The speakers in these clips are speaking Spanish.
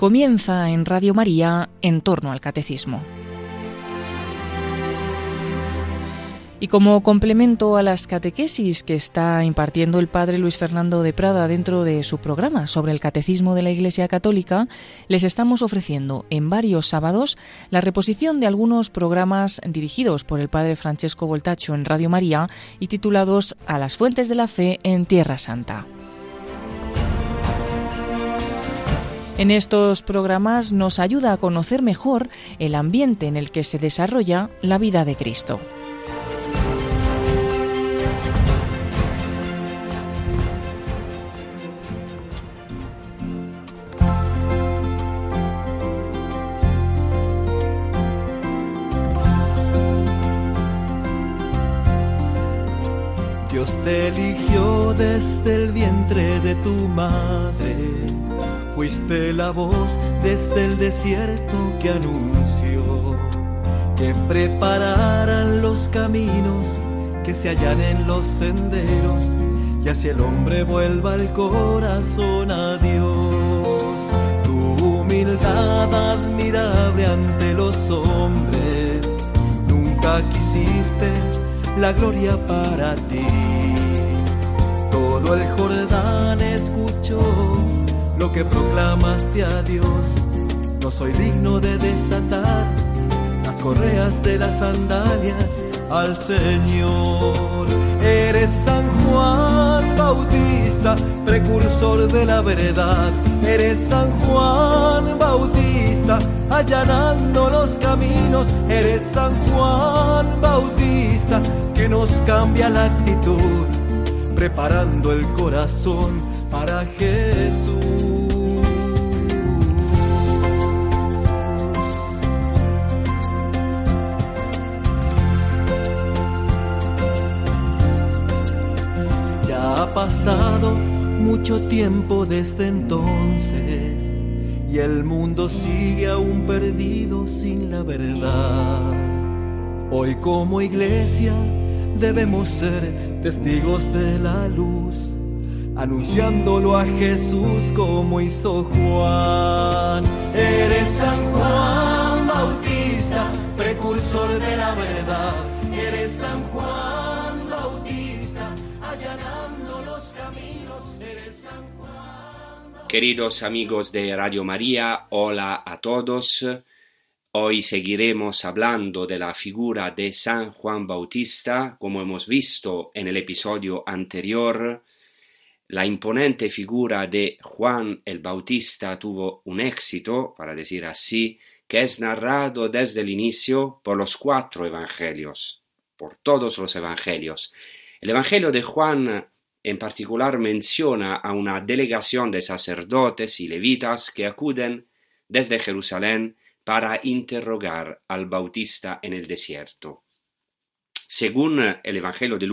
Comienza en Radio María en torno al catecismo. Y como complemento a las catequesis que está impartiendo el padre Luis Fernando de Prada dentro de su programa sobre el catecismo de la Iglesia Católica, les estamos ofreciendo en varios sábados la reposición de algunos programas dirigidos por el padre Francesco Voltacho en Radio María y titulados A las fuentes de la fe en Tierra Santa. En estos programas nos ayuda a conocer mejor el ambiente en el que se desarrolla la vida de Cristo. Dios te eligió desde el vientre de tu madre Fuiste la voz desde el desierto que anunció que prepararan los caminos que se hallan en los senderos y hacia el hombre vuelva el corazón a Dios. Tu humildad admirable ante los hombres, nunca quisiste la gloria para ti. Todo el Jordán escuchó lo que proclamaste a Dios. No soy digno de desatar las correas de las sandalias al Señor. Eres San Juan Bautista, precursor de la verdad. Eres San Juan Bautista, allanando los caminos. Eres San Juan Bautista, que nos cambia la actitud, preparando el corazón para Jesús. Pasado mucho tiempo desde entonces y el mundo sigue aún perdido sin la verdad. Hoy como iglesia debemos ser testigos de la luz, anunciándolo a Jesús como hizo Juan. Eres San Juan Bautista, precursor de la verdad. Queridos amigos de Radio María, hola a todos. Hoy seguiremos hablando de la figura de San Juan Bautista, como hemos visto en el episodio anterior. La imponente figura de Juan el Bautista tuvo un éxito, para decir así, que es narrado desde el inicio por los cuatro evangelios, por todos los evangelios. El evangelio de Juan en particular menciona a una delegación de sacerdotes y levitas que acuden desde Jerusalén para interrogar al Bautista en el desierto. Según el Evangelio de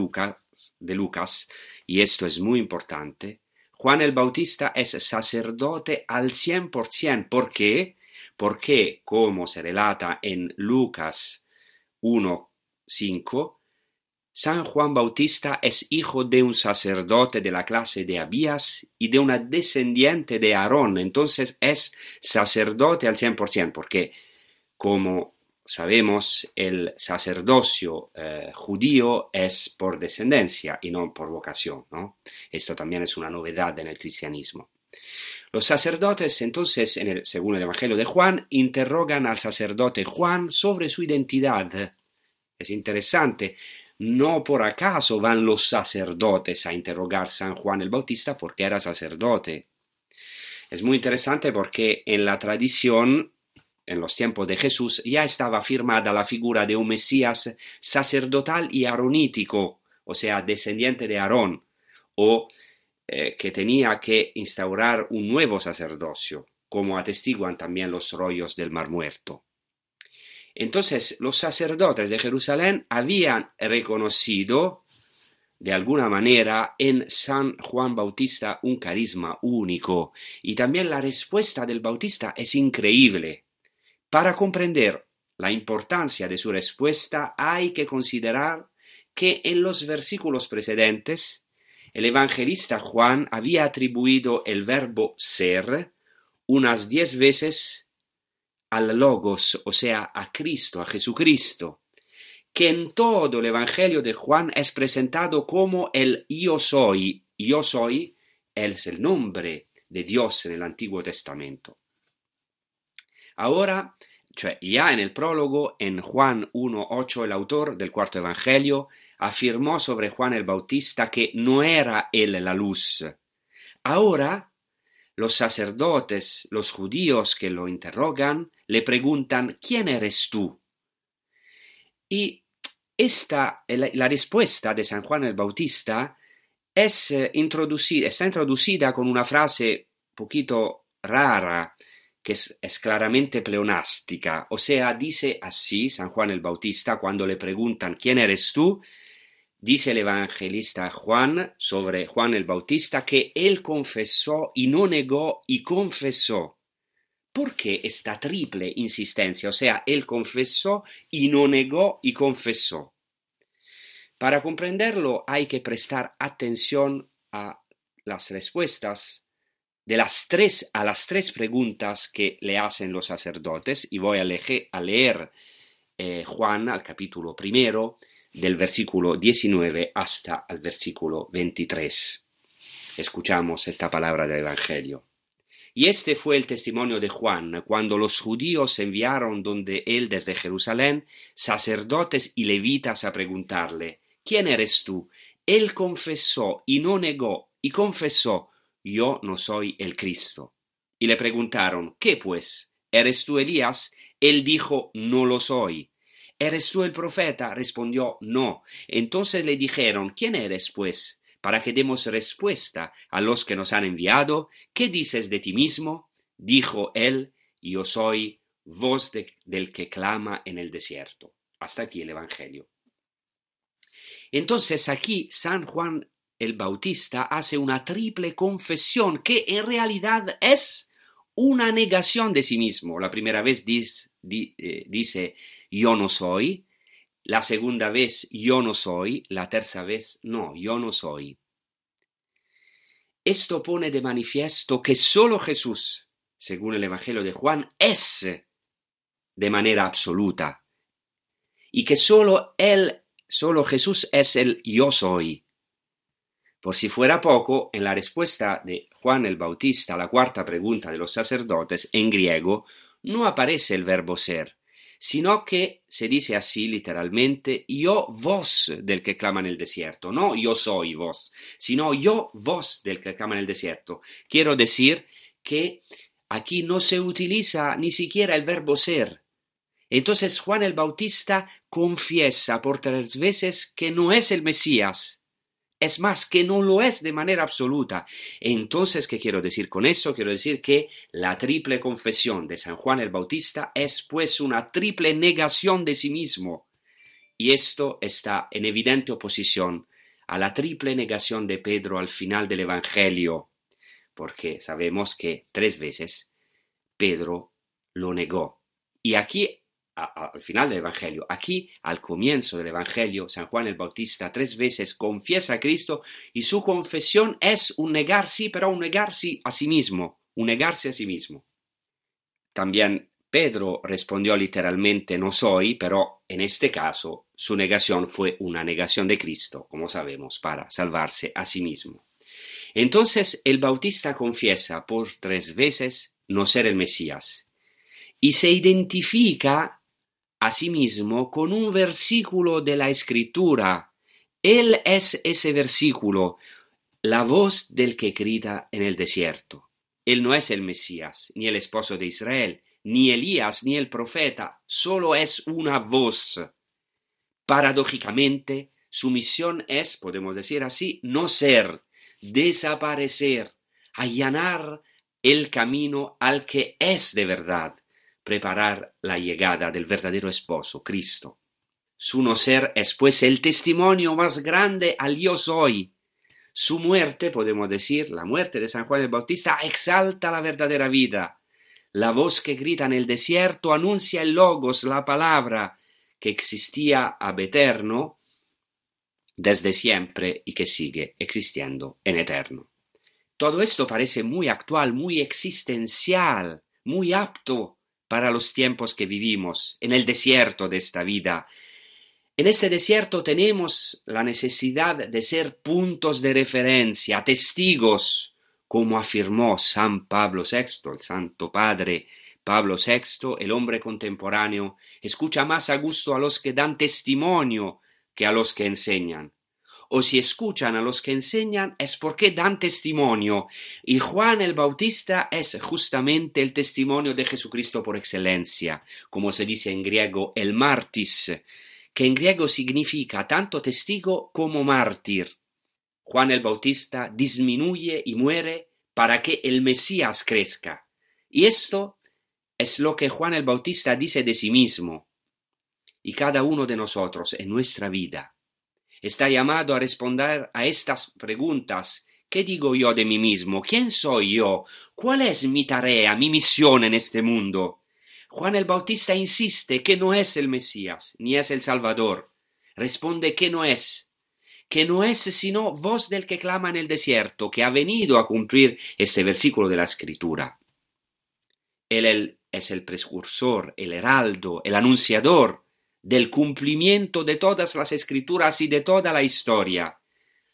Lucas, y esto es muy importante, Juan el Bautista es sacerdote al 100%. ¿Por qué? Porque, como se relata en Lucas 1.5, San Juan Bautista es hijo de un sacerdote de la clase de Abías y de una descendiente de Aarón, entonces es sacerdote al 100%, porque como sabemos el sacerdocio eh, judío es por descendencia y no por vocación, ¿no? Esto también es una novedad en el cristianismo. Los sacerdotes, entonces, en el, según el Evangelio de Juan, interrogan al sacerdote Juan sobre su identidad. Es interesante, no por acaso van los sacerdotes a interrogar a San Juan el Bautista porque era sacerdote. Es muy interesante porque en la tradición, en los tiempos de Jesús, ya estaba firmada la figura de un Mesías sacerdotal y aronítico, o sea, descendiente de Aarón, o eh, que tenía que instaurar un nuevo sacerdocio, como atestiguan también los rollos del Mar Muerto. Entonces los sacerdotes de Jerusalén habían reconocido de alguna manera en San Juan Bautista un carisma único y también la respuesta del Bautista es increíble. Para comprender la importancia de su respuesta hay que considerar que en los versículos precedentes el evangelista Juan había atribuido el verbo ser unas diez veces al Logos, o sea, a Cristo, a Jesucristo, que en todo el Evangelio de Juan es presentado como el yo soy. Yo soy es el nombre de Dios en el Antiguo Testamento. Ahora, ya en el prólogo, en Juan 1.8, el autor del cuarto Evangelio afirmó sobre Juan el Bautista que no era él la luz. Ahora, los sacerdotes, los judíos que lo interrogan, le preguntan ¿quién eres tú? Y esta, la, respuesta de San Juan el Bautista es eh, introducida, está introducida con una frase poquito rara, que es, es, claramente pleonástica, o sea, dice así San Juan el Bautista cuando le preguntan ¿quién eres tú? Dice el evangelista Juan sobre Juan el Bautista que él confesó y no negó y confesó. ¿Por qué esta triple insistencia? O sea, él confesó y no negó y confesó. Para comprenderlo hay que prestar atención a las respuestas de las tres a las tres preguntas que le hacen los sacerdotes y voy a, leer eh, Juan al capítulo primero del versículo 19 hasta el versículo 23. Escuchamos esta palabra del Evangelio. Y este fue el testimonio de Juan cuando los judíos enviaron donde él desde Jerusalén sacerdotes y levitas a preguntarle, ¿quién eres tú? Él confesó y no negó y confesó, yo no soy el Cristo. Y le preguntaron, ¿qué pues? ¿Eres tú Elías? Él dijo, no lo soy. ¿Eres tú el profeta? Respondió, no. Entonces le dijeron, ¿quién eres, pues? Para que demos respuesta a los que nos han enviado. ¿Qué dices de ti mismo? Dijo él, yo soy voz del que clama en el desierto. Hasta aquí el Evangelio. Entonces aquí San Juan el Bautista hace una triple confesión que en realidad es una negación de sí mismo. La primera vez dice, eh, dice yo no soy, la segunda vez yo no soy, la tercera vez no, yo no soy. Esto pone de manifiesto que solo Jesús, según el Evangelio de Juan, es de manera absoluta y que solo Él, solo Jesús es el yo soy. Por si fuera poco, en la respuesta de Juan el Bautista a la cuarta pregunta de los sacerdotes en griego no aparece el verbo ser, sino que se dice así literalmente yo vos del que clama en el desierto, no yo soy vos, sino yo vos del que clama en el desierto. Quiero decir que aquí no se utiliza ni siquiera el verbo ser. Entonces Juan el Bautista confiesa por tres veces que no es el Mesías, es más, que no lo es de manera absoluta. Entonces, ¿qué quiero decir con eso? Quiero decir que la triple confesión de San Juan el Bautista es pues una triple negación de sí mismo. Y esto está en evidente oposición a la triple negación de Pedro al final del Evangelio, porque sabemos que tres veces Pedro lo negó. Y aquí al final del Evangelio. Aquí, al comienzo del Evangelio, San Juan el Bautista tres veces confiesa a Cristo y su confesión es un negar sí, pero un negarse a sí mismo, un negarse a sí mismo. También Pedro respondió literalmente no soy, pero en este caso su negación fue una negación de Cristo, como sabemos, para salvarse a sí mismo. Entonces el Bautista confiesa por tres veces no ser el Mesías y se identifica asimismo con un versículo de la Escritura. Él es ese versículo, la voz del que grita en el desierto. Él no es el Mesías, ni el esposo de Israel, ni Elías, ni el profeta, solo es una voz. Paradójicamente, su misión es, podemos decir así, no ser, desaparecer, allanar el camino al que es de verdad, preparar la llegada del verdadero esposo, Cristo. Su no ser es pues el testimonio más grande al yo soy. Su muerte, podemos decir, la muerte de San Juan el Bautista, exalta la verdadera vida. La voz que grita en el desierto anuncia el logos, la palabra, que existía ab eterno desde siempre y que sigue existiendo en eterno. Todo esto parece muy actual, muy existencial, muy apto para los tiempos que vivimos, en el desierto de esta vida. En este desierto tenemos la necesidad de ser puntos de referencia, testigos, como afirmó San Pablo VI, el Santo Padre Pablo VI, el hombre contemporáneo, escucha más a gusto a los que dan testimonio que a los que enseñan o si escuchan a los que enseñan es porque dan testimonio. Y Juan el Bautista es justamente el testimonio de Jesucristo por excelencia, como se dice en griego el martis, que en griego significa tanto testigo como mártir. Juan el Bautista disminuye y muere para que el Mesías crezca. Y esto es lo que Juan el Bautista dice de sí mismo. Y cada uno de nosotros en nuestra vida está llamado a responder a estas preguntas. ¿Qué digo yo de mí mismo? ¿Quién soy yo? ¿Cuál es mi tarea, mi misión en este mundo? Juan el Bautista insiste que no es el Mesías, ni es el Salvador. Responde que no es, que no es sino voz del que clama en el desierto, que ha venido a cumplir este versículo de la Escritura. Él es el precursor, el heraldo, el anunciador del cumplimiento de todas las escrituras y de toda la historia.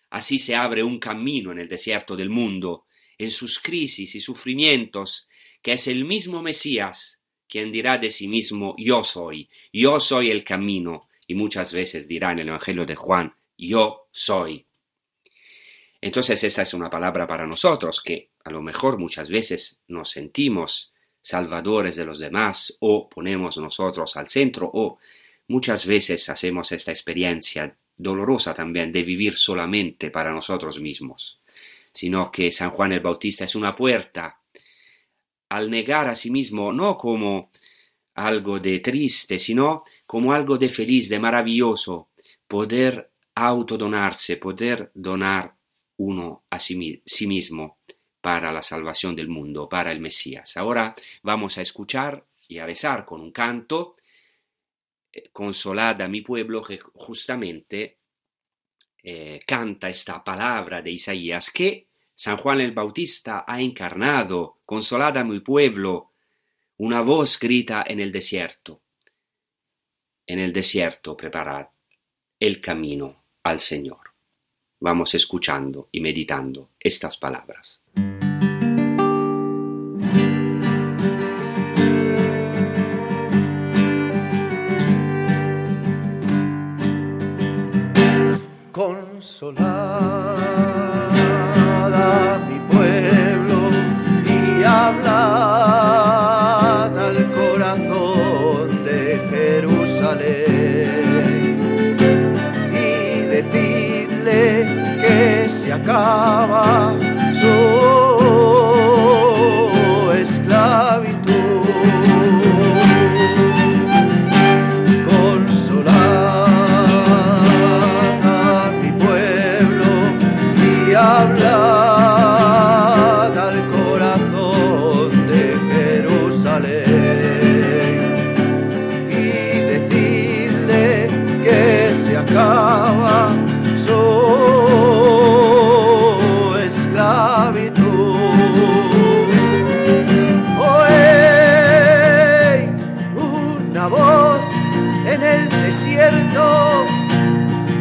Así se abre un camino en el desierto del mundo, en sus crisis y sufrimientos, que es el mismo Mesías quien dirá de sí mismo yo soy, yo soy el camino, y muchas veces dirá en el Evangelio de Juan, yo soy. Entonces esta es una palabra para nosotros que a lo mejor muchas veces nos sentimos salvadores de los demás o ponemos nosotros al centro o Muchas veces hacemos esta experiencia dolorosa también de vivir solamente para nosotros mismos, sino que San Juan el Bautista es una puerta al negar a sí mismo no como algo de triste, sino como algo de feliz, de maravilloso, poder autodonarse, poder donar uno a sí, mismo para la salvación del mundo, para el Mesías. Ahora vamos a escuchar y a besar con un canto eh, consolada mi pueblo que justamente eh, canta esta palabra de Isaías que San Juan el Bautista ha encarnado, consolada mi pueblo, una voz grita en el desierto, en el desierto preparad el camino al Señor. Vamos escuchando y meditando estas palabras. una voz en el desierto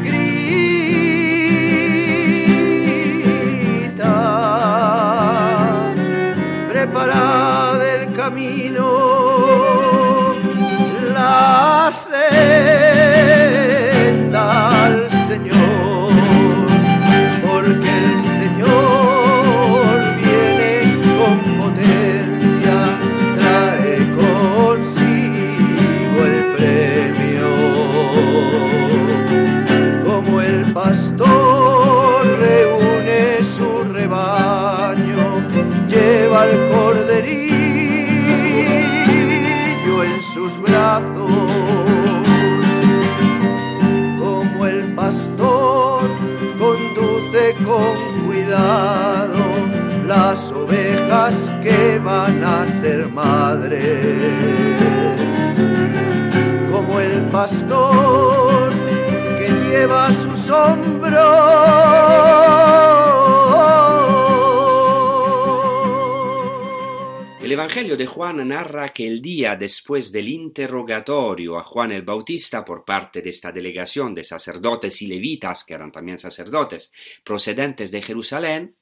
grita, preparad el camino. Que van a ser madres, como el pastor que lleva sus hombros. Evangelio de Juan narra que el día después del interrogatorio a Juan el Bautista por parte de esta delegación de sacerdotes y levitas, que eran también sacerdotes, procedentes de Jerusalén,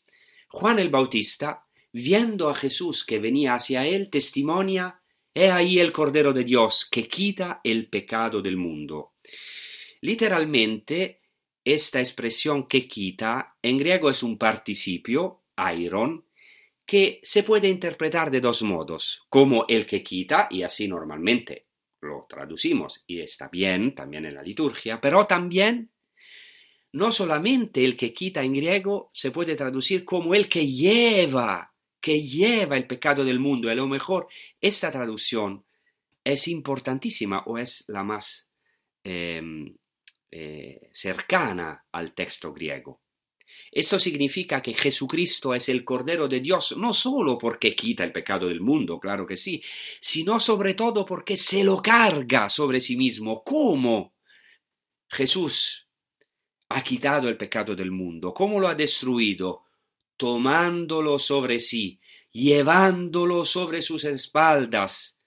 Juan el Bautista, viendo a Jesús que venía hacia él, testimonia, He ahí el Cordero de Dios que quita el pecado del mundo. Literalmente, esta expresión que quita en griego es un participio, airon, que se puede interpretar de dos modos, como el que quita, y así normalmente lo traducimos, y está bien también en la liturgia, pero también no solamente el que quita en griego se puede traducir como el que lleva, que lleva el pecado del mundo. A lo mejor esta traducción es importantísima o es la más eh, eh, cercana al texto griego. Esto significa que Jesucristo es el Cordero de Dios no solo porque quita el pecado del mundo, claro que sí, sino sobre todo porque se lo carga sobre sí mismo. ¿Cómo? Jesús ha quitado el pecado del mundo. ¿Cómo lo ha destruido? Tomándolo sobre sí, llevándolo sobre sus espaldas,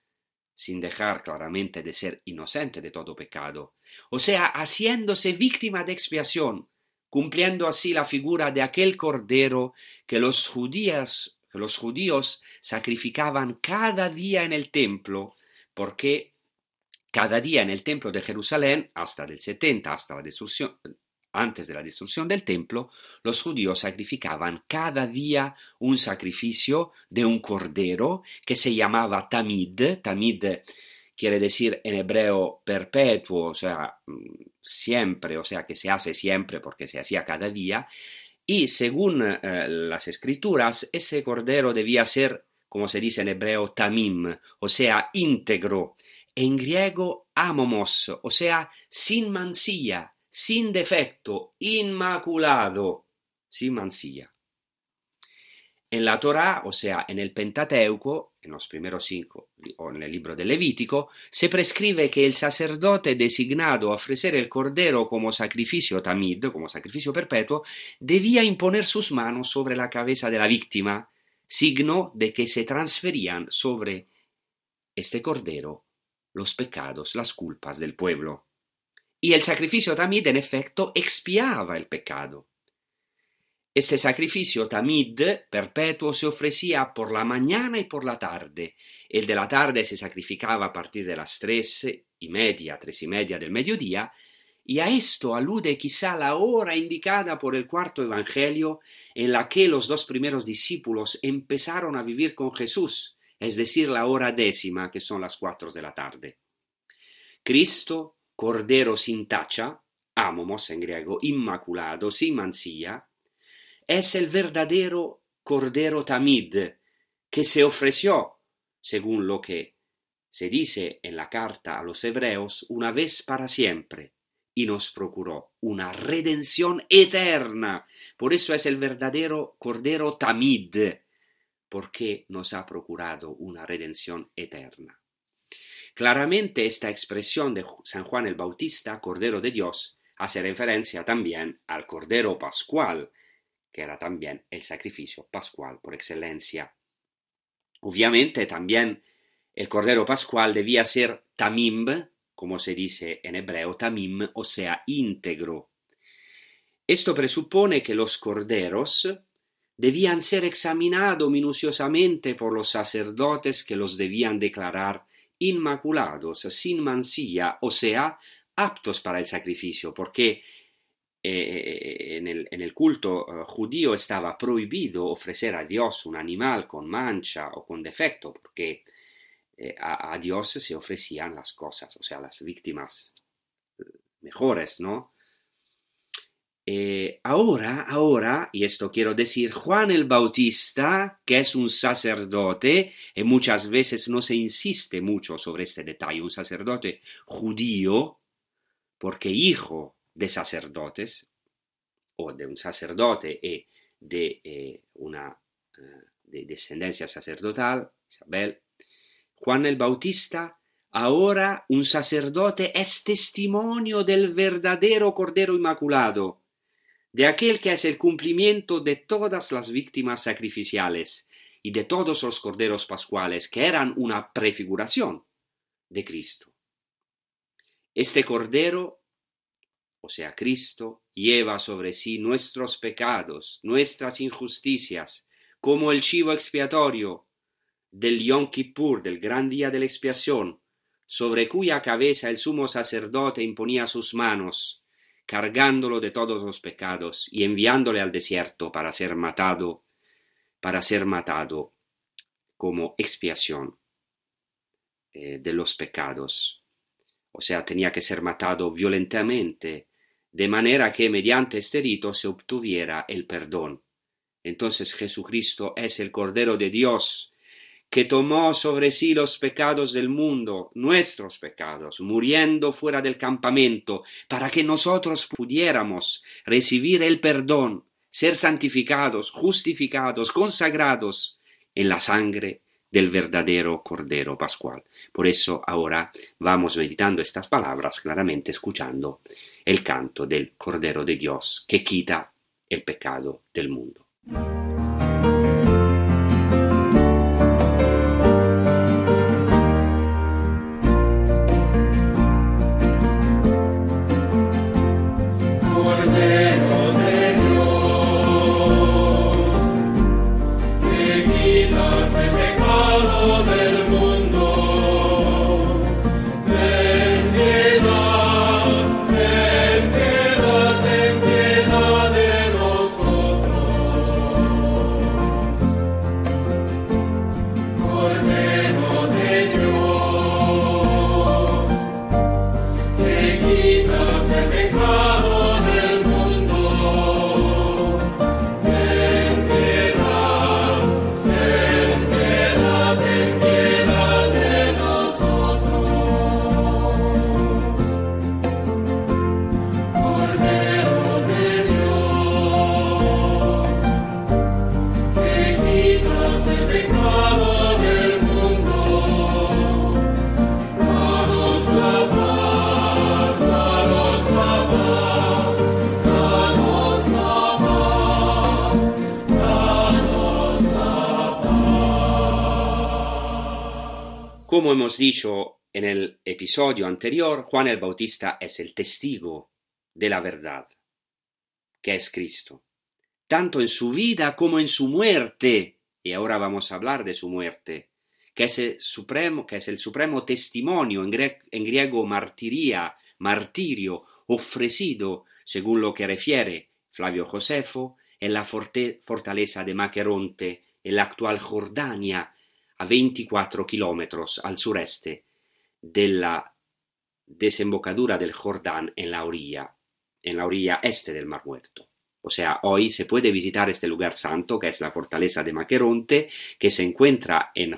sin dejar claramente de ser inocente de todo pecado. O sea, haciéndose víctima de expiación cumpliendo así la figura de aquel cordero que los judíos, los judíos sacrificaban cada día en el templo, porque cada día en el templo de Jerusalén, hasta el 70, hasta la destrucción, antes de la destrucción del templo, los judíos sacrificaban cada día un sacrificio de un cordero que se llamaba tamid. Tamid quiere decir en hebreo perpetuo, o sea, mm, siempre, o sea, que se hace siempre porque se hacía cada día, y según eh, las escrituras, ese cordero debía ser, como se dice en hebreo, tamim, o sea, íntegro, en griego amomos, o sea, sin mancilla, sin defecto, inmaculado, sin mancilla. En la Torá, o sea, en el Pentateuco, en los primeros cinco, o en el libro del Levítico, se prescribe que el sacerdote designado a ofrecer el cordero como sacrificio tamid, como sacrificio perpetuo, debía imponer sus manos sobre la cabeza de la víctima, signo de que se transferían sobre este cordero los pecados, las culpas del pueblo. Y el sacrificio tamid, en efecto, expiaba el pecado. Este sacrificio tamid perpetuo se ofrecía por la mañana y por la tarde. El de la tarde se sacrificaba a partir de las tres y media, tres y media del mediodía, y a esto alude quizá la hora indicada por el cuarto Evangelio en la que los dos primeros discípulos empezaron a vivir con Jesús, es decir, la hora décima, que son las cuatro de la tarde. Cristo, Cordero sin tacha, amomos en griego, inmaculado, sin mancilla, es el verdadero Cordero Tamid que se ofreció, según lo que se dice en la carta a los hebreos, una vez para siempre, y nos procuró una redención eterna. Por eso es el verdadero Cordero Tamid, porque nos ha procurado una redención eterna. Claramente esta expresión de San Juan el Bautista, Cordero de Dios, hace referencia también al Cordero Pascual, que era también el sacrificio pascual por excelencia. Obviamente también el cordero pascual debía ser tamim, como se dice en hebreo, tamim, o sea, íntegro. Esto presupone que los corderos debían ser examinados minuciosamente por los sacerdotes que los debían declarar inmaculados, sin mancilla, o sea, aptos para el sacrificio, porque eh, en, el, en, el, culto uh, judío estaba prohibido ofrecer a Dios un animal con mancha o con defecto, porque eh, a, a, Dios se ofrecían las cosas, o sea, las víctimas eh, mejores, ¿no? Eh, ahora, ahora, y esto quiero decir, Juan el Bautista, que es un sacerdote, y muchas veces no se insiste mucho sobre este detalle, un sacerdote judío, porque hijo de sacerdotes o de un sacerdote y de eh, una eh, de descendencia sacerdotal, Isabel, Juan el Bautista, ahora un sacerdote es testimonio del verdadero Cordero Inmaculado, de aquel que es el cumplimiento de todas las víctimas sacrificiales, y de todos los corderos pascuales que eran una prefiguración de Cristo. Este cordero, o sea, Cristo, lleva sobre sí nuestros pecados, nuestras injusticias, como el chivo expiatorio del Yom Kippur, del gran día de la expiación, sobre cuya cabeza el sumo sacerdote imponía sus manos, cargándolo de todos los pecados y enviándole al desierto para ser matado, para ser matado como expiación eh, de los pecados. O sea, tenía que ser matado violentamente, de manera que mediante este rito se obtuviera el perdón. Entonces Jesucristo es el Cordero de Dios, que tomó sobre sí los pecados del mundo, nuestros pecados, muriendo fuera del campamento, para que nosotros pudiéramos recibir el perdón, ser santificados, justificados, consagrados en la sangre del verdadero Cordero Pascual. Por eso ahora vamos meditando estas palabras, claramente escuchando el canto del Cordero de Dios que quita el pecado del mundo. Como hemos dicho en el episodio anterior, Juan el Bautista es el testigo de la verdad, que es Cristo, tanto en su vida como en su muerte, y ahora vamos a hablar de su muerte, que es el supremo, que es el supremo testimonio, en, griego martiría, martirio, ofrecido, según lo que refiere Flavio Josefo, en la fortaleza de Maqueronte, en la actual Jordania, a 24 kilómetros al sureste de la desembocadura del Jordán en la orilla, en la orilla este del Mar Muerto. O sea, hoy se puede visitar este lugar santo, que es la fortaleza de Maqueronte, que se encuentra en,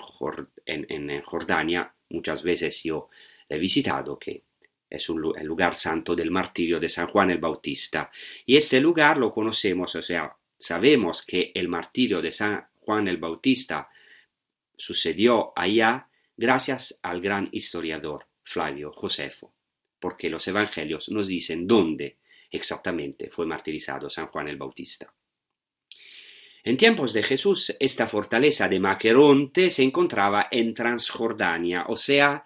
Jordania. Muchas veces yo he visitado, que es un, el lugar santo del martirio de San Juan el Bautista. Y este lugar lo conocemos, o sea, sabemos que el martirio de San Juan el Bautista sucedió allá gracias al gran historiador Flavio Josefo, porque los evangelios nos dicen dónde exactamente fue martirizado San Juan el Bautista. En tiempos de Jesús, esta fortaleza de Maqueronte se encontraba en Transjordania, o sea,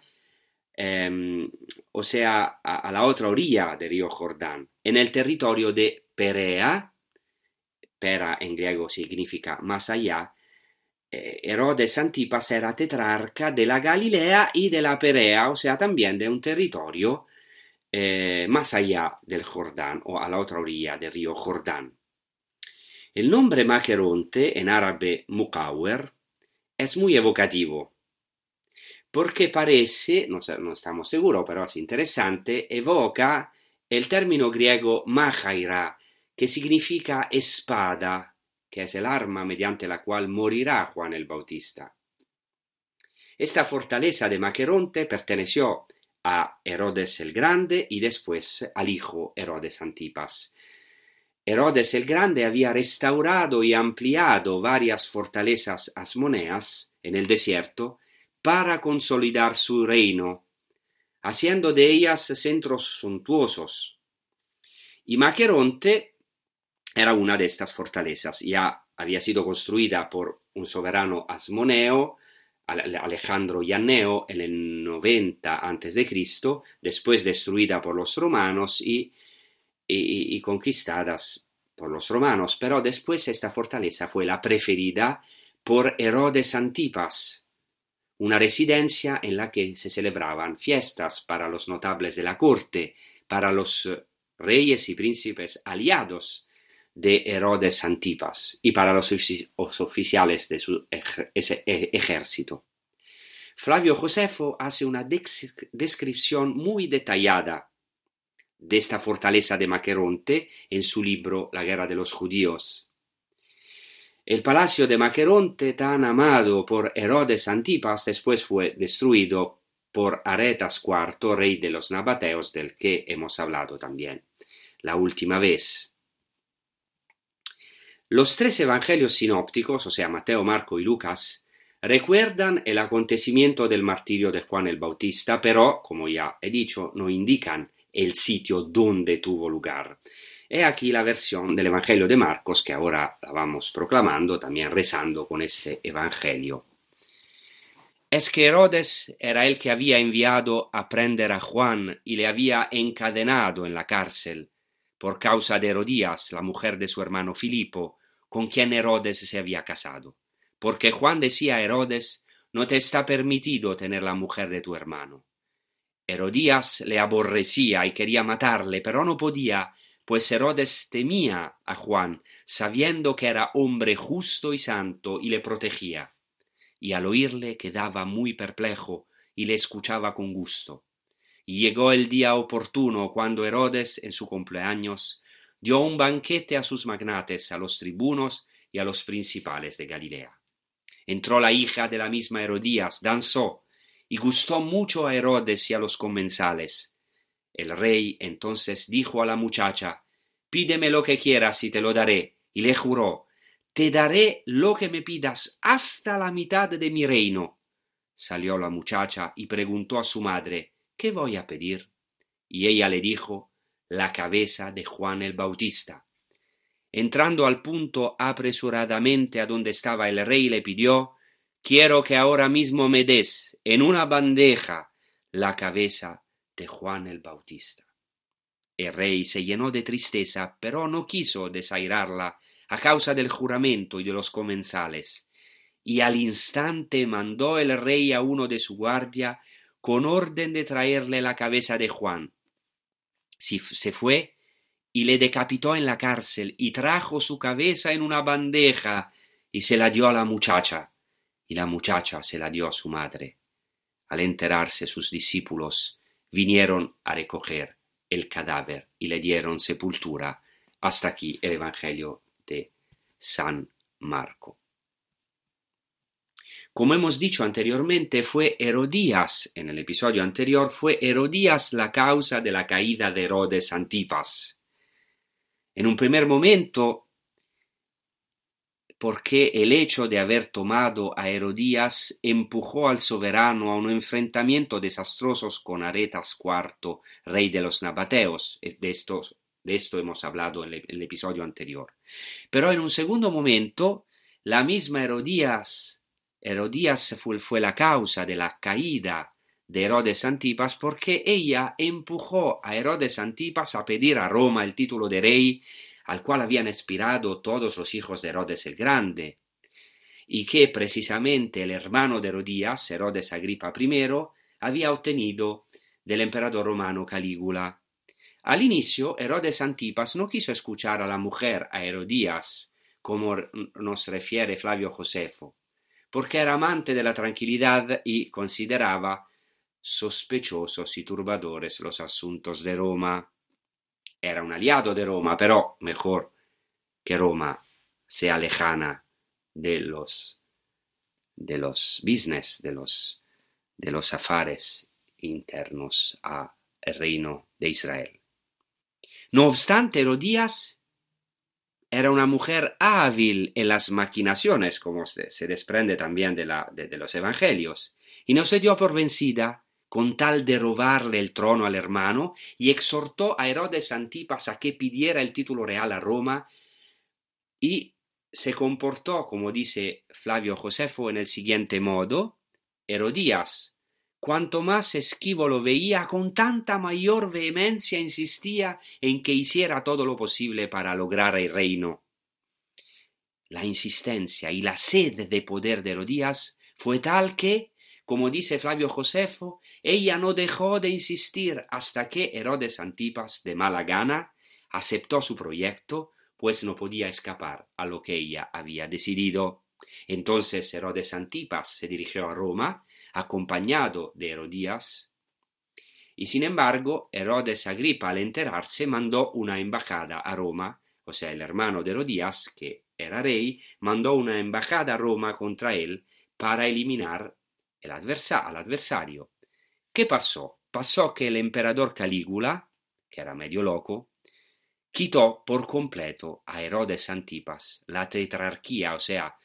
em, o sea a, a, la otra orilla del río Jordán, en el territorio de Perea, Pera en griego significa más allá, Herodes Antipas era tetrarca de la Galilea y de la Perea, o sea, también de un territorio eh, más allá del Jordán o a la otra orilla del río Jordán. El nombre Maqueronte, en árabe Mukawer, es muy evocativo, porque parece, no, no estamos seguros, pero es interesante, evoca el término griego machaira, que significa espada, que es el arma mediante la cual morirá Juan el Bautista. Esta fortaleza de Maqueronte perteneció a Herodes el Grande y después al hijo Herodes Antipas. Herodes el Grande había restaurado y ampliado varias fortalezas asmoneas en el desierto para consolidar su reino, haciendo de ellas centros suntuosos. Y Maqueronte era una de estas fortalezas. Ya había sido construida por un soberano asmoneo, Alejandro Ianneo, en el 90 a.C., después destruida por los romanos y, y, y conquistadas por los romanos, pero después esta fortaleza fue la preferida por Herodes Antipas, una residencia en la que se celebraban fiestas para los notables de la corte, para los reyes y príncipes aliados de Herodes Antipas y para los oficiales de su e-, ejército. Flavio Josefo hace una descripción muy detallada de esta fortaleza de Maqueronte en su libro La guerra de los judíos. El palacio de Maqueronte, tan amado por Herodes Antipas, después fue destruido por Aretas IV, rey de los nabateos, del que hemos hablado también la última vez. Los tres evangelios sinópticos, o sea, Mateo, Marco y Lucas, recuerdan el acontecimiento del martirio de Juan el Bautista, pero, como ya he dicho, no indican el sitio donde tuvo lugar. He aquí la versión del Evangelio de Marcos que ahora la vamos proclamando, también rezando con este Evangelio. Es que Herodes era el que había enviado a prender a Juan y le había encadenado en la cárcel por causa de Herodías, la mujer de su hermano Filipo, con quien Herodes se había casado. Porque Juan decía a Herodes, no te está permitido tener la mujer de tu hermano. Herodías le aborrecía y quería matarle, pero no podía, pues Herodes temía a Juan, sabiendo que era hombre justo y santo, y le protegía. Y al oírle quedaba muy perplejo, y le escuchaba con gusto. Y llegó el día oportuno cuando Herodes, en su cumpleaños, dio un banquete a sus magnates, a los tribunos y a los principales de Galilea. Entró la hija de la misma Herodías, danzó, y gustó mucho a Herodes y a los comensales. El rey entonces dijo a la muchacha, Pídeme lo que quieras y te lo daré, y le juró, Te daré lo que me pidas hasta la mitad de mi reino. Salió la muchacha y preguntó a su madre, ¿Qué voy a pedir? Y ella le dijo, La cabeza de Juan el Bautista. Entrando al punto apresuradamente a donde estaba el rey, le pidió, Quiero que ahora mismo me des en una bandeja la cabeza de Juan el Bautista. El rey se llenó de tristeza, pero no quiso desairarla a causa del juramento y de los comensales, y al instante mandó el rey a uno de su guardia con orden de traerle la cabeza de Juan. Se fue y le decapitó en la cárcel y trajo su cabeza en una bandeja y se la dio a la muchacha y la muchacha se la dio a su madre. Al enterarse sus discípulos vinieron a recoger el cadáver y le dieron sepultura. Hasta aquí el Evangelio de San Marco. Como hemos dicho anteriormente, fue Herodías, en el episodio anterior, fue Herodías la causa de la caída de Herodes Antipas. En un primer momento, porque el hecho de haber tomado a Herodías empujó al soberano a un enfrentamiento desastroso con Aretas IV, rey de los nabateos. De esto, hemos hablado en el episodio anterior. Pero en un segundo momento, la misma Herodías, Herodías fue, la causa de la caída de Herodes Antipas porque ella empujó a Herodes Antipas a pedir a Roma el título de rey al cual habían aspirado todos los hijos de Herodes el Grande, y que precisamente el hermano de Herodías, Herodes Agripa I, había obtenido del emperador romano Calígula. Al inicio, Herodes Antipas no quiso escuchar a la mujer, a Herodías, como nos refiere Flavio Josefo, porque era amante de la tranquilidad y consideraba sospechosos y turbadores los asuntos de Roma era un aliado de Roma, pero mejor que Roma sea lejana de los de los business, de los de los afares internos al reino de Israel. No obstante, Herodías era una mujer hábil en las maquinaciones, como se, desprende también de, de los evangelios, y no se dio por vencida con tal de robarle el trono al hermano, y exhortó a Herodes Antipas a que pidiera el título real a Roma, y se comportó, como dice Flavio Josefo, en el siguiente modo, Herodías, cuanto más esquivo lo veía, con tanta mayor vehemencia insistía en que hiciera todo lo posible para lograr el reino. La insistencia y la sed de poder de Herodías fue tal que, como dice Flavio Josefo, ella no dejó de insistir hasta que Herodes Antipas, de mala gana, aceptó su proyecto, pues no podía escapar a lo que ella había decidido. Entonces Herodes Antipas se dirigió a Roma, acompañado de Herodías, y sin embargo Herodes Agripa al enterarse mandó una embajada a Roma, o sea, el hermano de Herodías, que era rey, mandó una embajada a Roma contra él para eliminar el adversa al adversario. ¿Qué pasó? Pasó que el emperador Calígula, que era medio loco, quitó por completo a Herodes Antipas la tetrarquía, o sea,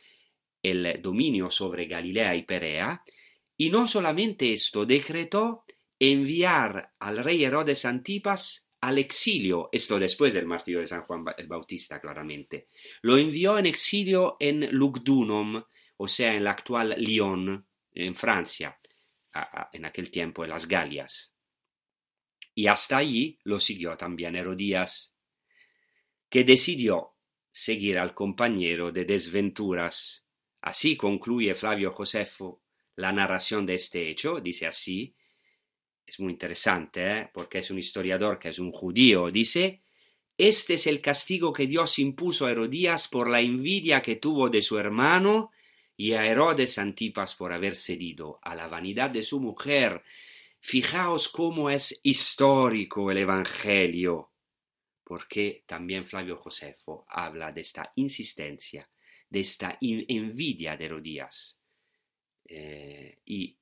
el dominio sobre Galilea y Perea, y no solamente esto, decretó enviar al rey Herodes Antipas al exilio, esto después del martirio de San Juan el Bautista, claramente. Lo envió en exilio en Lugdunum, o sea, en la actual Lyon, en Francia, en aquel tiempo en las Galias. Y hasta allí lo siguió también Herodías, que decidió seguir al compañero de desventuras. Así concluye Flavio Josefo la narración de este hecho, dice así, es muy interesante, ¿eh? porque es un historiador que es un judío, dice, este es el castigo que Dios impuso a Herodías por la envidia que tuvo de su hermano y a Herodes Antipas por haber cedido a la vanidad de su mujer. Fijaos cómo es histórico el Evangelio, porque también Flavio Josefo habla de esta insistencia, de esta envidia de Herodías. Eh, y,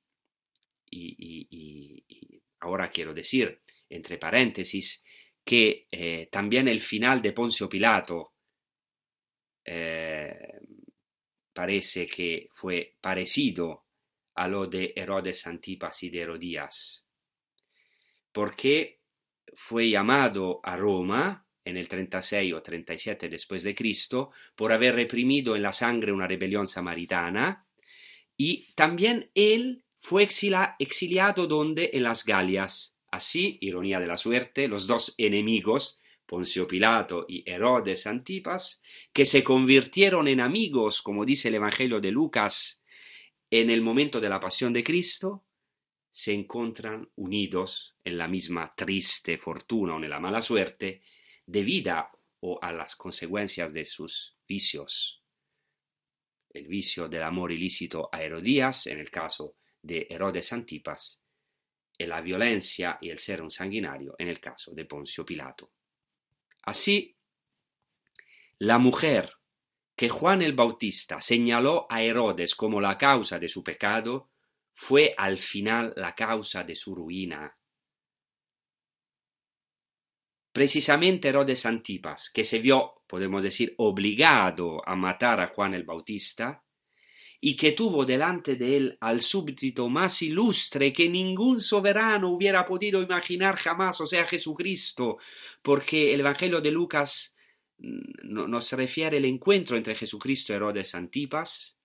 ahora quiero decir, entre paréntesis, que eh, también el final de Poncio Pilato eh, parece que fue parecido a lo de Herodes Antipas y de Herodías, porque fue llamado a Roma en el 36 o 37 después de Cristo por haber reprimido en la sangre una rebelión samaritana y también él fue exiliado donde en las Galias. Así, ironía de la suerte, los dos enemigos Poncio Pilato y Herodes Antipas, que se convirtieron en amigos, como dice el Evangelio de Lucas, en el momento de la pasión de Cristo, se encuentran unidos en la misma triste fortuna o en la mala suerte debida o a las consecuencias de sus vicios. El vicio del amor ilícito a Herodías, en el caso de Herodes Antipas, y la violencia y el ser un sanguinario en el caso de Poncio Pilato. Así, la mujer que Juan el Bautista señaló a Herodes como la causa de su pecado fue al final la causa de su ruina. Precisamente Herodes Antipas, que se vio, podemos decir, obligado a matar a Juan el Bautista, y que tuvo delante de él al súbdito más ilustre que ningún soberano hubiera podido imaginar jamás, o sea, Jesucristo, porque el Evangelio de Lucas mm, nos refiere el encuentro entre Jesucristo y Herodes Antipas.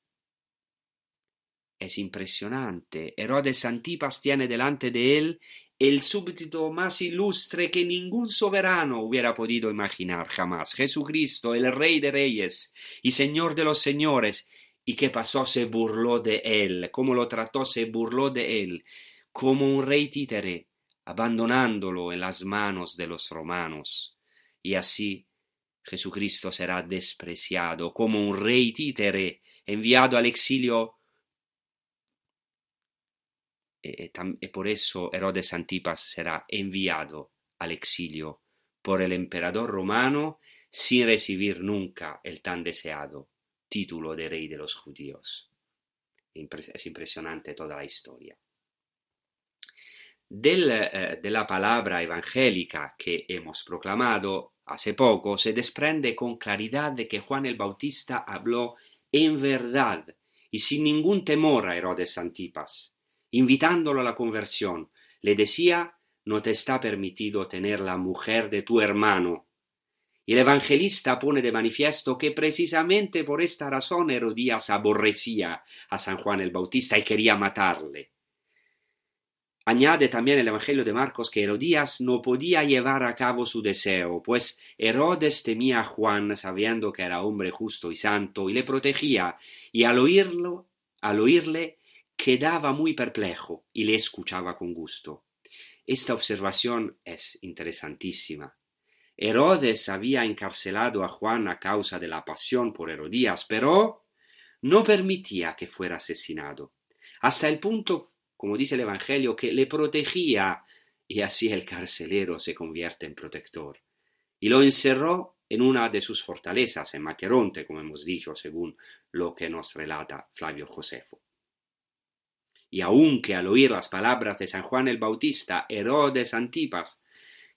Es impresionante. Herodes Antipas tiene delante de él el súbdito más ilustre que ningún soberano hubiera podido imaginar jamás. Jesucristo, el Rey de Reyes y Señor de los Señores, ¿Y qué pasó? Se burló de él. ¿Cómo lo trató? Se burló de él. Como un rey títere, abandonándolo en las manos de los romanos. Y así Jesucristo será despreciado como un rey títere, enviado al exilio. Y, por eso Herodes Antipas será enviado al exilio por el emperador romano sin recibir nunca el tan deseado título de rey de los judíos. Es impresionante toda la historia. Del, eh, de la palabra evangélica que hemos proclamado hace poco se desprende con claridad de que Juan el Bautista habló en verdad y sin ningún temor a Herodes Antipas, invitándolo a la conversión. Le decía, no te está permitido tener la mujer de tu hermano, Y el evangelista pone de manifiesto que precisamente por esta razón Herodías aborrecía a San Juan el Bautista y quería matarle. Añade también el Evangelio de Marcos que Herodías no podía llevar a cabo su deseo, pues Herodes temía a Juan sabiendo que era hombre justo y santo y le protegía, y al oírlo, al oírle, quedaba muy perplejo y le escuchaba con gusto. Esta observación es interesantísima. Herodes había encarcelado a Juan a causa de la pasión por Herodías, pero no permitía que fuera asesinado, hasta el punto como dice el Evangelio, que le protegía y así el carcelero se convierte en protector. Y lo encerró en una de sus fortalezas, en Maqueronte, como hemos dicho, según lo que nos relata Flavio Josefo. Y aunque al oír las palabras de San Juan el Bautista, Herodes Antipas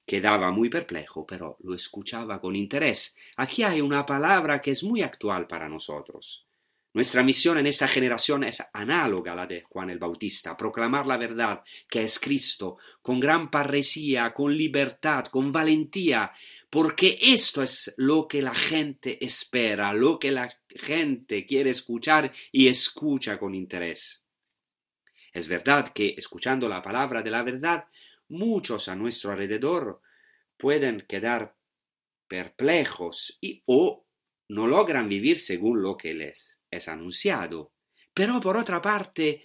quedaba muy perplejo, pero lo escuchaba con interés. Aquí hay una palabra que es muy actual para nosotros. Nuestra misión en esta generación es análoga a la de Juan el Bautista, proclamar la verdad, que es Cristo, con gran parresía, con libertad, con valentía, porque esto es lo que la gente espera, lo que la gente quiere escuchar y escucha con interés. Es verdad que, escuchando la palabra de la verdad, muchos a nuestro alrededor pueden quedar perplejos y o no logran vivir según lo que les es anunciado. Pero por otra parte,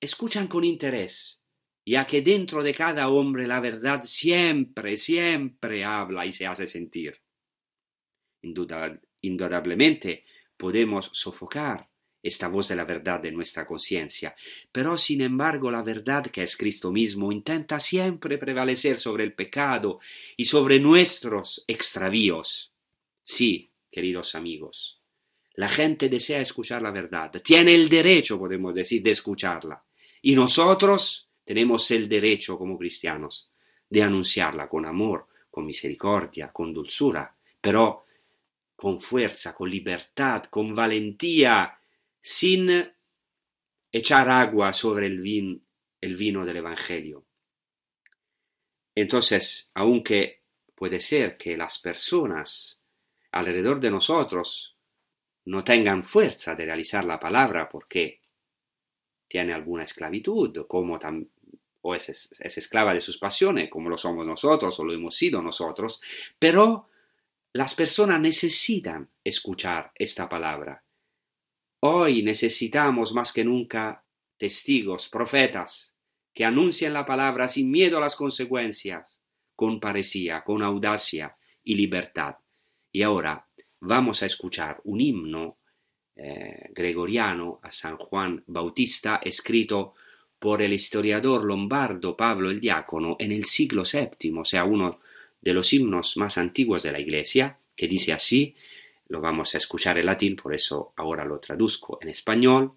escuchan con interés, ya que dentro de cada hombre la verdad siempre, siempre habla y se hace sentir. indudablemente podemos sofocar esta voz de la verdad de nuestra conciencia, pero sin embargo la verdad que es Cristo mismo intenta siempre prevalecer sobre el pecado y sobre nuestros extravíos. Sí, queridos amigos, la gente desea escuchar la verdad, tiene el derecho, podemos decir, de escucharla. Y nosotros tenemos el derecho como cristianos de anunciarla con amor, con misericordia, con dulzura, pero con fuerza, con libertad, con valentía, sin echar agua sobre el, vin, el vino del Evangelio. Entonces, aunque puede ser que las personas alrededor de nosotros no tengan fuerza de realizar la palabra porque tiene alguna esclavitud, como o es, es, esclava de sus pasiones, como lo somos nosotros o lo hemos sido nosotros, pero las personas necesitan escuchar esta palabra. Hoy necesitamos más que nunca testigos, profetas, que anuncien la palabra sin miedo a las consecuencias, con parecía, con audacia y libertad. Y ahora vamos a escuchar un himno eh, gregoriano a San Juan Bautista escrito por el historiador lombardo Pablo el Diácono en el siglo VII, sea, uno de los himnos más antiguos de la Iglesia, que dice así, lo vamos a escuchar en latín, por eso ahora lo traduzco en español,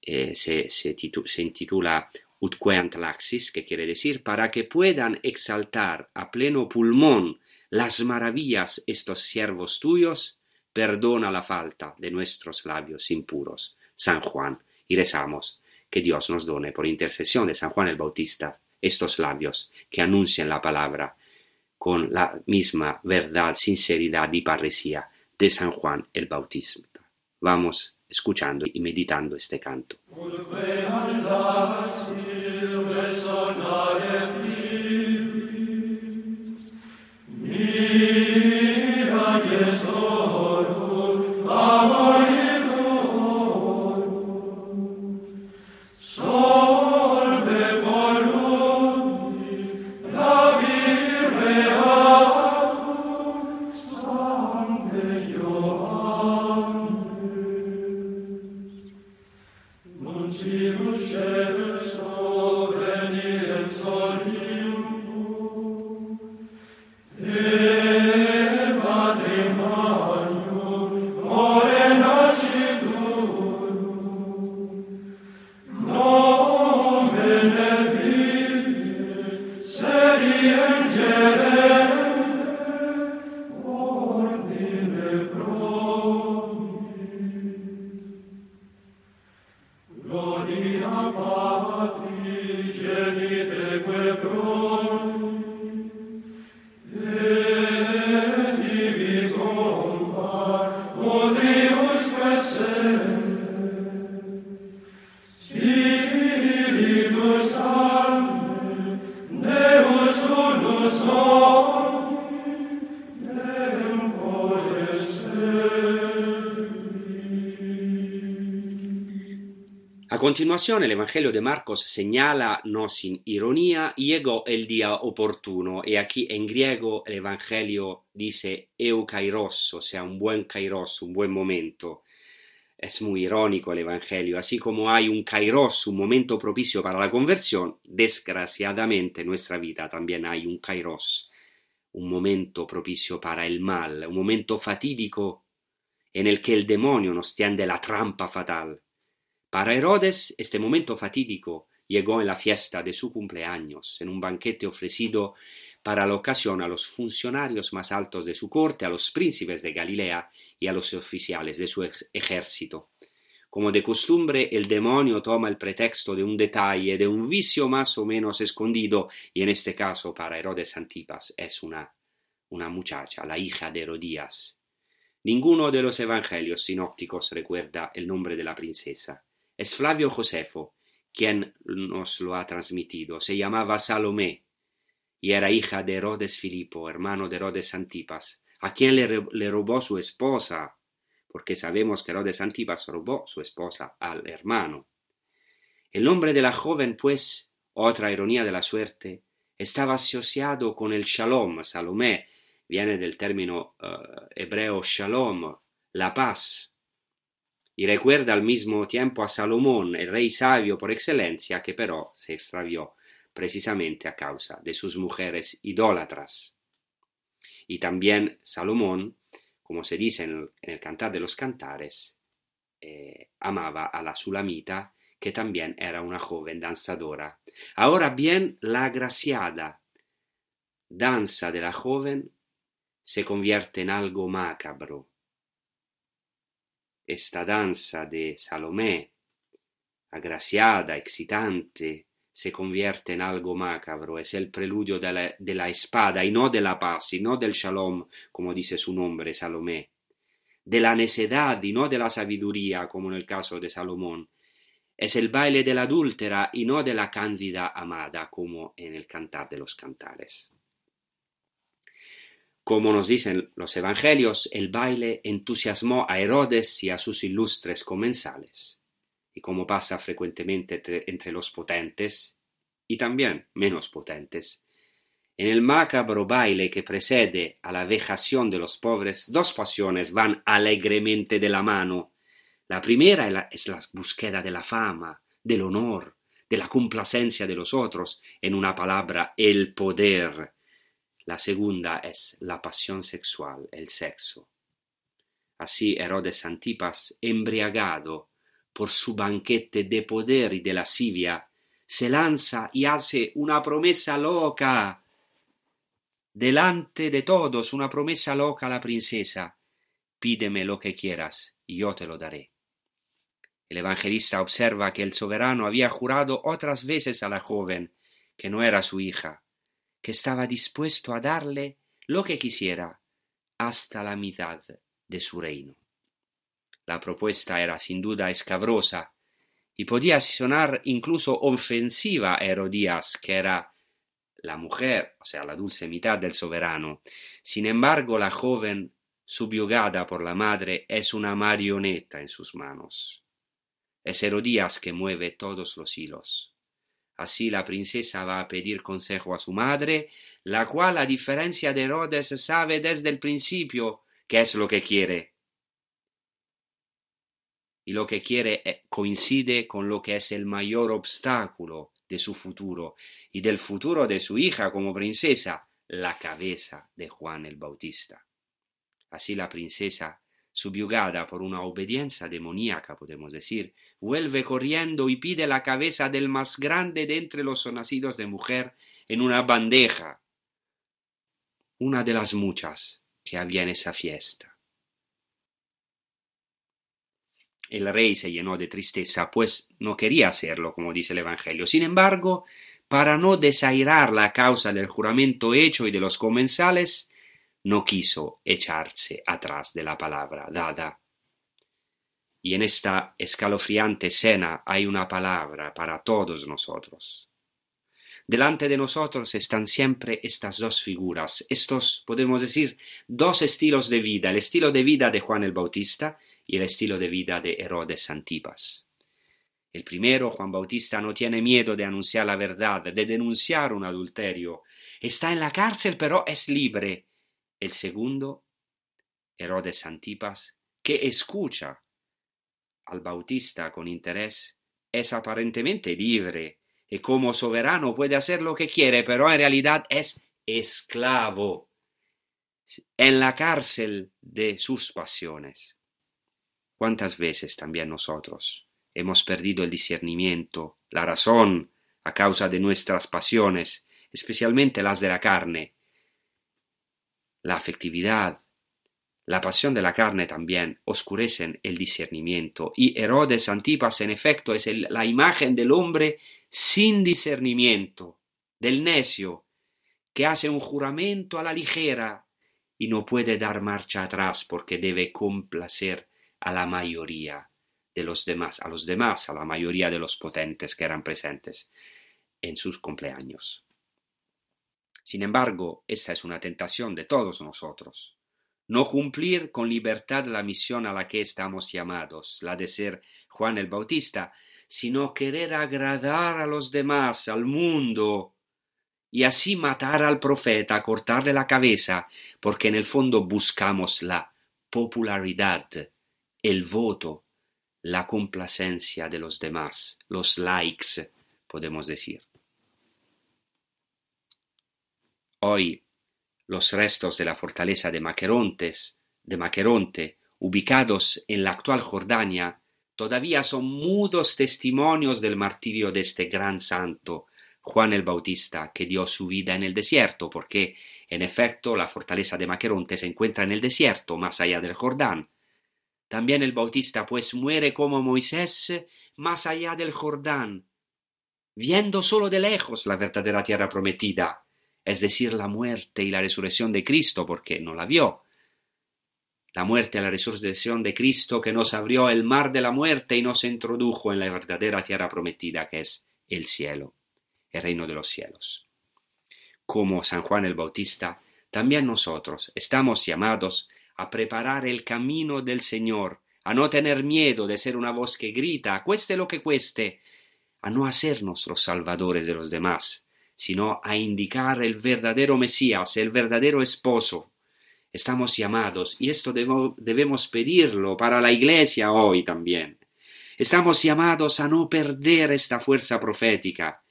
eh, se, se, se, intitula Utqueant Laxis, que quiere decir para que puedan exaltar a pleno pulmón las maravillas estos siervos tuyos, perdona la falta de nuestros labios impuros. San Juan, y rezamos que Dios nos done por intercesión de San Juan el Bautista estos labios que anuncian la palabra con la misma verdad, sinceridad y parresía de San Juan el Bautista. Vamos escuchando y meditando este canto. będzie continuación, el Evangelio de Marcos señala, no sin ironía, llegó el día oportuno. Y aquí en griego el Evangelio dice eukairos, o sea, un buen kairos, un buen momento. Es muy irónico el Evangelio. Así como hay un kairos, un momento propicio para la conversión, desgraciadamente en nuestra vida también hay un kairos, un momento propicio para el mal, un momento fatídico en el que el demonio nos tiende la trampa fatal. Para Herodes, este momento fatídico llegó en la fiesta de su cumpleaños, en un banquete ofrecido para la ocasión a los funcionarios más altos de su corte, a los príncipes de Galilea y a los oficiales de su ejército. Como de costumbre, el demonio toma el pretexto de un detalle, de un vicio más o menos escondido, y en este caso para Herodes Antipas es una, una muchacha, la hija de Herodías. Ninguno de los evangelios sinópticos recuerda el nombre de la princesa. Es Flavio Josefo quien nos lo ha transmitido. Se llamaba Salomé y era hija de Herodes Filipo, hermano de Herodes Antipas, a quien le, robó su esposa, porque sabemos que Herodes Antipas robó su esposa al hermano. El nombre de la joven, pues, otra ironía de la suerte, estaba asociado con el shalom. Salomé viene del término eh, hebreo shalom, la paz y recuerda al mismo tiempo a Salomón, el rey sabio por excelencia, que pero se extravió precisamente a causa de sus mujeres idólatras. Y también Salomón, como se dice en el, Cantar de los Cantares, eh, amaba a la Sulamita, que también era una joven danzadora. Ahora bien, la agraciada danza de la joven se convierte en algo macabro, esta danza de Salomé, agraciada, excitante, se convierte en algo macabro, es el preludio de la, espada y no de la paz y no del shalom, como dice su nombre, Salomé, de la necedad y no de la sabiduría, como en el caso de Salomón. Es el baile de la adúltera y no de la cándida amada, como en el cantar de los cantares. Como nos dicen los evangelios, el baile entusiasmó a Herodes y a sus ilustres comensales. Y como pasa frecuentemente entre, los potentes, y también menos potentes, en el macabro baile que precede a la vejación de los pobres, dos pasiones van alegremente de la mano. La primera es la búsqueda de la fama, del honor, de la complacencia de los otros, en una palabra, el poder, la segunda es la pasión sexual, el sexo. Así Herodes Antipas, embriagado por su banquete de poder y de lascivia, se lanza y hace una promesa loca. Delante de todos, una promesa loca a la princesa. Pídeme lo que quieras y yo te lo daré. El evangelista observa que el soberano había jurado otras veces a la joven que no era su hija, que estaba dispuesto a darle lo que quisiera hasta la mitad de su reino. La propuesta era sin duda escabrosa y podía sonar incluso ofensiva a Herodías, que era la mujer, o sea, la dulce mitad del soberano. Sin embargo, la joven, subyugada por la madre, es una marioneta en sus manos. Es Herodías que mueve todos los hilos. Así la princesa va a pedir consejo a su madre, la cual, a diferencia de Herodes, sabe desde el principio qué es lo que quiere. Y lo que quiere eh, coincide con lo que es el mayor obstáculo de su futuro y del futuro de su hija como princesa, la cabeza de Juan el Bautista. Así la princesa subyugada por una obediencia demoníaca, podemos decir, vuelve corriendo y pide la cabeza del más grande de entre los nacidos de mujer en una bandeja, una de las muchas que había en esa fiesta. El rey se llenó de tristeza, pues no quería hacerlo, como dice el Evangelio. Sin embargo, para no desairar la causa del juramento hecho y de los comensales, no quiso echarse atrás de la palabra dada. Y en esta escalofriante escena hay una palabra para todos nosotros. Delante de nosotros están siempre estas dos figuras, estos, podemos decir, dos estilos de vida, el estilo de vida de Juan el Bautista y el estilo de vida de Herodes Antipas. El primero, Juan Bautista, no tiene miedo de anunciar la verdad, de denunciar un adulterio. Está en la cárcel, pero es libre. El segundo, Herodes Antipas, que escucha al Bautista con interés, es aparentemente libre y como soberano puede hacer lo que quiere, pero en realidad es esclavo en la cárcel de sus pasiones. ¿Cuántas veces también nosotros hemos perdido el discernimiento, la razón, a causa de nuestras pasiones, especialmente las de la carne? La afectividad, la pasión de la carne también oscurecen el discernimiento y Herodes Antipas en efecto es la imagen del hombre sin discernimiento, del necio, que hace un juramento a la ligera y no puede dar marcha atrás porque debe complacer a la mayoría de los demás, a los demás, a la mayoría de los potentes que eran presentes en sus cumpleaños. Sin embargo, esta es una tentación de todos nosotros no cumplir con libertad la misión a la que estamos llamados, la de ser Juan el Bautista, sino querer agradar a los demás, al mundo, y así matar al profeta, cortarle la cabeza, porque en el fondo buscamos la popularidad, el voto, la complacencia de los demás, los likes, podemos decir. Hoy los restos de la fortaleza de Maquerontes, de Maqueronte, ubicados en la actual Jordania, todavía son mudos testimonios del martirio de este gran santo, Juan el Bautista, que dio su vida en el desierto, porque, en efecto, la fortaleza de Maqueronte se encuentra en el desierto, más allá del Jordán. También el Bautista, pues, muere como Moisés, más allá del Jordán, viendo solo de lejos la verdadera tierra prometida, es decir, la muerte y la resurrección de Cristo, porque no la vio. La muerte y la resurrección de Cristo que nos abrió el mar de la muerte y nos introdujo en la verdadera tierra prometida que es el cielo, el reino de los cielos. Como San Juan el Bautista, también nosotros estamos llamados a preparar el camino del Señor, a no tener miedo de ser una voz que grita, cueste lo que cueste, a no hacernos los salvadores de los demás, sino a indicar el verdadero Mesías, el verdadero esposo. Estamos llamados, y esto debemos pedirlo para la Iglesia hoy también. Estamos llamados a no perder esta fuerza profética,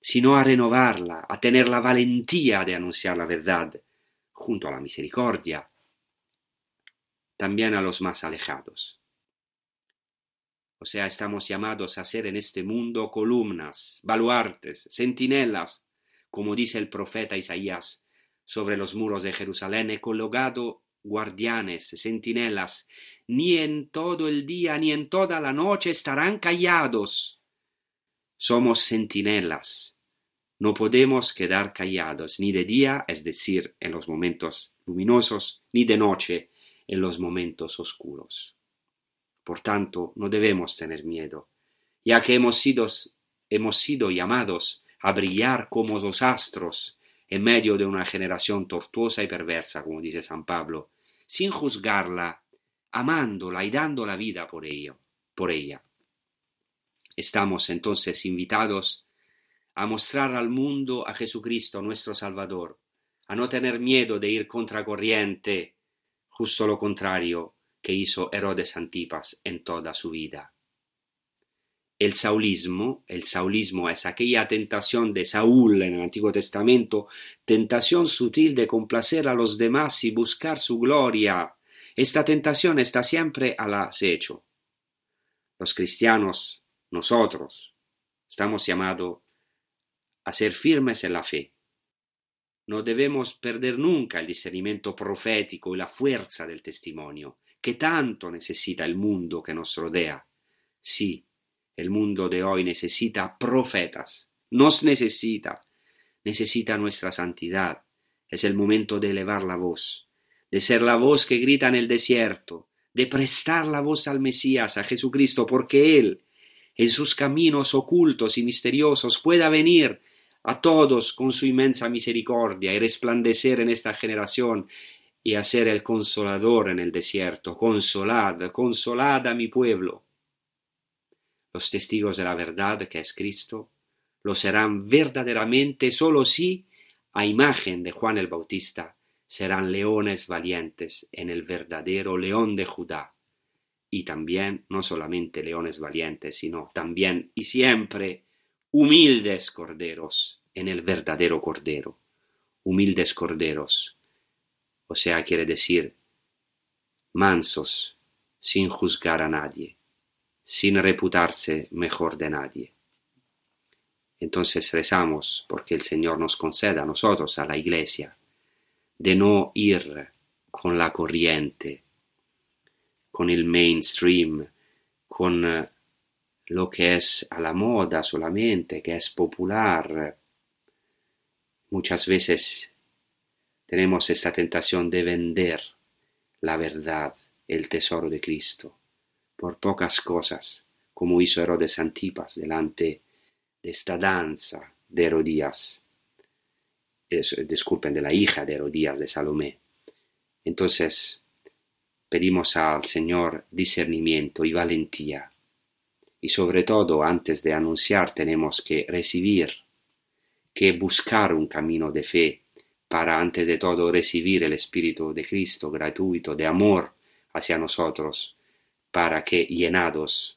sino a renovarla, a tener la valentía de anunciar la verdad, junto a la misericordia, también a los más alejados. O sea, estamos llamados a ser en este mundo columnas, baluartes, centinelas, como dice el profeta Isaías, sobre los muros de Jerusalén he colocado guardianes, centinelas, ni en todo el día ni en toda la noche estarán callados. Somos centinelas. No podemos quedar callados ni de día, es decir, en los momentos luminosos, ni de noche, en los momentos oscuros. Por tanto, no debemos tener miedo, ya que hemos sido, hemos sido llamados a brillar como los astros en medio de una generación tortuosa y perversa, como dice San Pablo, sin juzgarla, amándola y dando la vida por por ella. Estamos entonces invitados a mostrar al mundo a Jesucristo nuestro Salvador, a no tener miedo de ir contra corriente, justo lo contrario, que hizo Herodes Antipas en toda su vida. El saulismo, el saulismo es aquella tentación de Saúl en el Antiguo Testamento, tentación sutil de complacer a los demás y buscar su gloria. Esta tentación está siempre al acecho. Los cristianos, nosotros, estamos llamados a ser firmes en la fe. No debemos perder nunca el discernimiento profético y la fuerza del testimonio que tanto necesita el mundo que nos rodea. Sí, el mundo de hoy necesita profetas, nos necesita, necesita nuestra santidad. Es el momento de elevar la voz, de ser la voz que grita en el desierto, de prestar la voz al Mesías, a Jesucristo, porque Él, en sus caminos ocultos y misteriosos, pueda venir a todos con su inmensa misericordia y resplandecer en esta generación y a ser el consolador en el desierto. Consolad, consolad a mi pueblo. los testigos de la verdad que es Cristo, lo serán verdaderamente solo si, a imagen de Juan el Bautista, serán leones valientes en el verdadero león de Judá. Y también, no solamente leones valientes, sino también y siempre humildes corderos en el verdadero cordero. Humildes corderos. O sea, quiere decir mansos, sin juzgar a nadie sin reputarse mejor de nadie. Entonces rezamos porque el Señor nos conceda a nosotros, a la Iglesia, de no ir con la corriente, con el mainstream, con eh, lo que es a la moda solamente, que es popular. Muchas veces tenemos esta tentación de vender la verdad, el tesoro de Cristo por pocas cosas, como hizo Herodes Antipas delante de esta danza de Herodías, disculpen, de la hija de Herodías de Salomé. Entonces, pedimos al Señor discernimiento y valentía. Y sobre todo, antes de anunciar, tenemos que recibir, que buscar un camino de fe para, antes de todo, recibir el Espíritu de Cristo gratuito, de amor hacia nosotros, para que llenados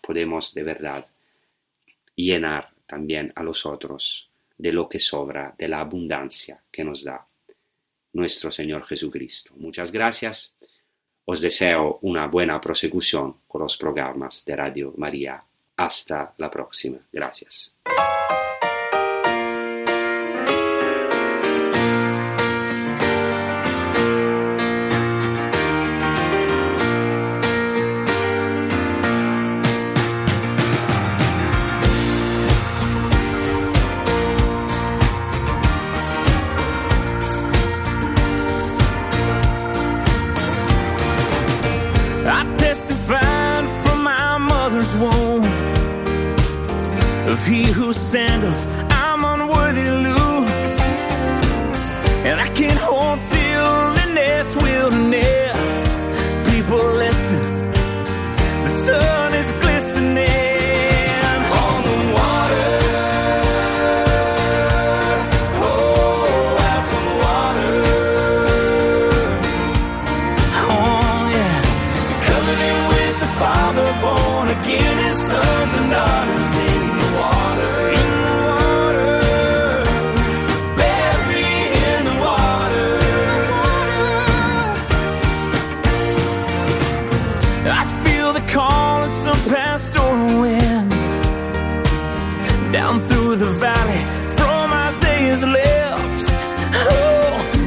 podemos de verdad llenar también a los otros de lo que sobra, de la abundancia que nos da nuestro Señor Jesucristo. Muchas gracias. Os deseo una buena prosecución con los programas de Radio María. Hasta la próxima. Gracias.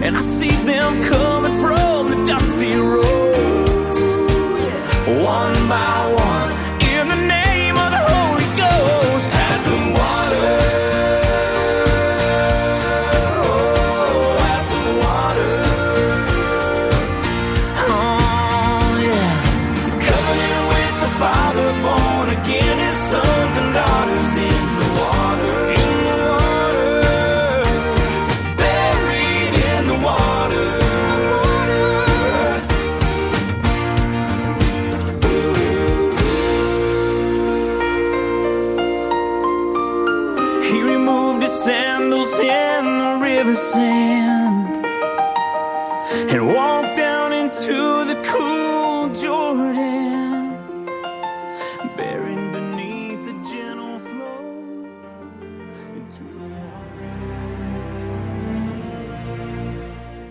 And I see them coming from the dusty roads one by one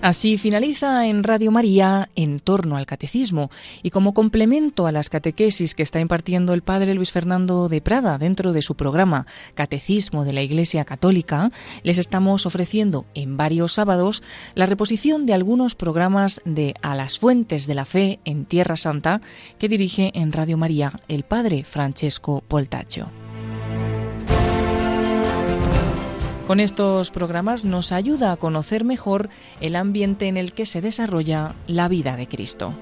Así finaliza en Radio María en torno al catecismo y como complemento a las catequesis que está impartiendo el padre Luis Fernando de Prada dentro de su programa Catecismo de la Iglesia Católica, les estamos ofreciendo en varios sábados la reposición de algunos programas de A las Fuentes de la Fe en Tierra Santa que dirige en Radio María el padre Francesco Poltaccio. Con estos programas nos ayuda a conocer mejor el ambiente en el que se desarrolla la vida de Cristo.